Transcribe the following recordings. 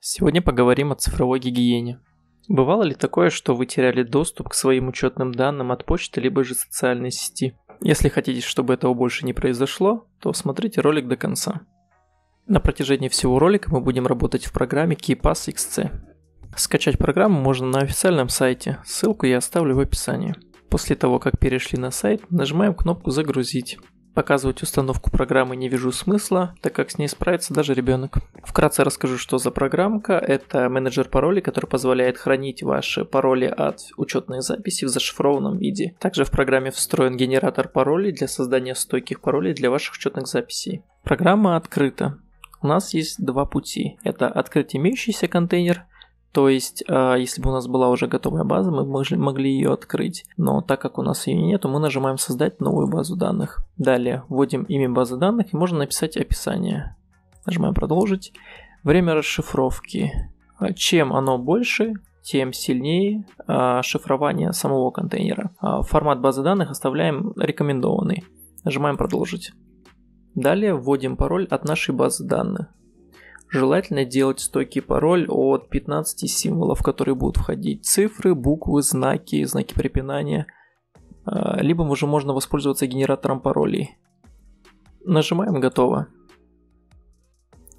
Сегодня поговорим о цифровой гигиене. Бывало ли такое, что вы теряли доступ к своим учетным данным от почты либо же социальной сети? Если хотите, чтобы этого больше не произошло, то смотрите ролик до конца. На протяжении всего ролика мы будем работать в программе KeyPass XC. Скачать программу можно на официальном сайте, ссылку я оставлю в описании. После того, как перешли на сайт, нажимаем кнопку «Загрузить». Показывать установку программы не вижу смысла, так как с ней справится даже ребенок. Вкратце расскажу, что за программка. Это менеджер паролей, который позволяет хранить ваши пароли от учетной записи в зашифрованном виде. Также в программе встроен генератор паролей для создания стойких паролей для ваших учетных записей. Программа открыта. У нас есть два пути. Это открыть имеющийся контейнер – то есть, а, если бы у нас была уже готовая база, мы могли ее открыть. Но так как у нас ее нет, мы нажимаем «Создать новую базу данных». Далее вводим имя базы данных и можно написать описание. Нажимаем «Продолжить». Время расшифровки. А, чем оно больше, тем сильнее а, шифрование самого контейнера. Формат базы данных оставляем рекомендованный. Нажимаем «Продолжить». Далее вводим пароль от нашей базы данных. Желательно делать стойкий пароль от 15 символов, в которые будут входить цифры, буквы, знаки, знаки препинания. А, либо уже можно воспользоваться генератором паролей. Нажимаем «Готово».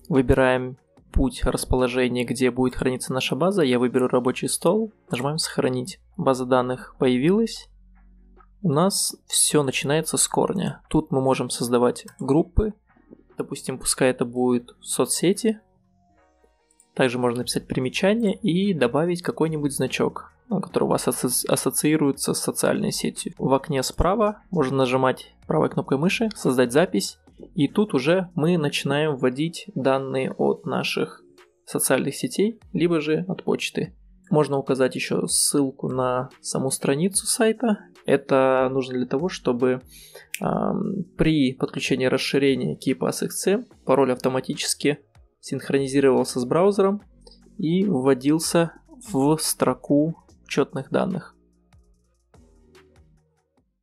Выбираем путь расположения, где будет храниться наша база. Я выберу рабочий стол. Нажимаем «Сохранить». База данных появилась. У нас все начинается с корня. Тут мы можем создавать группы, Допустим, пускай это будет соцсети. Также можно написать примечание и добавить какой-нибудь значок, ну, который у вас ассоциируется с социальной сетью. В окне справа можно нажимать правой кнопкой мыши, создать запись, и тут уже мы начинаем вводить данные от наших социальных сетей, либо же от почты. Можно указать еще ссылку на саму страницу сайта. Это нужно для того, чтобы э, при подключении расширения KeePass XC пароль автоматически синхронизировался с браузером и вводился в строку учетных данных.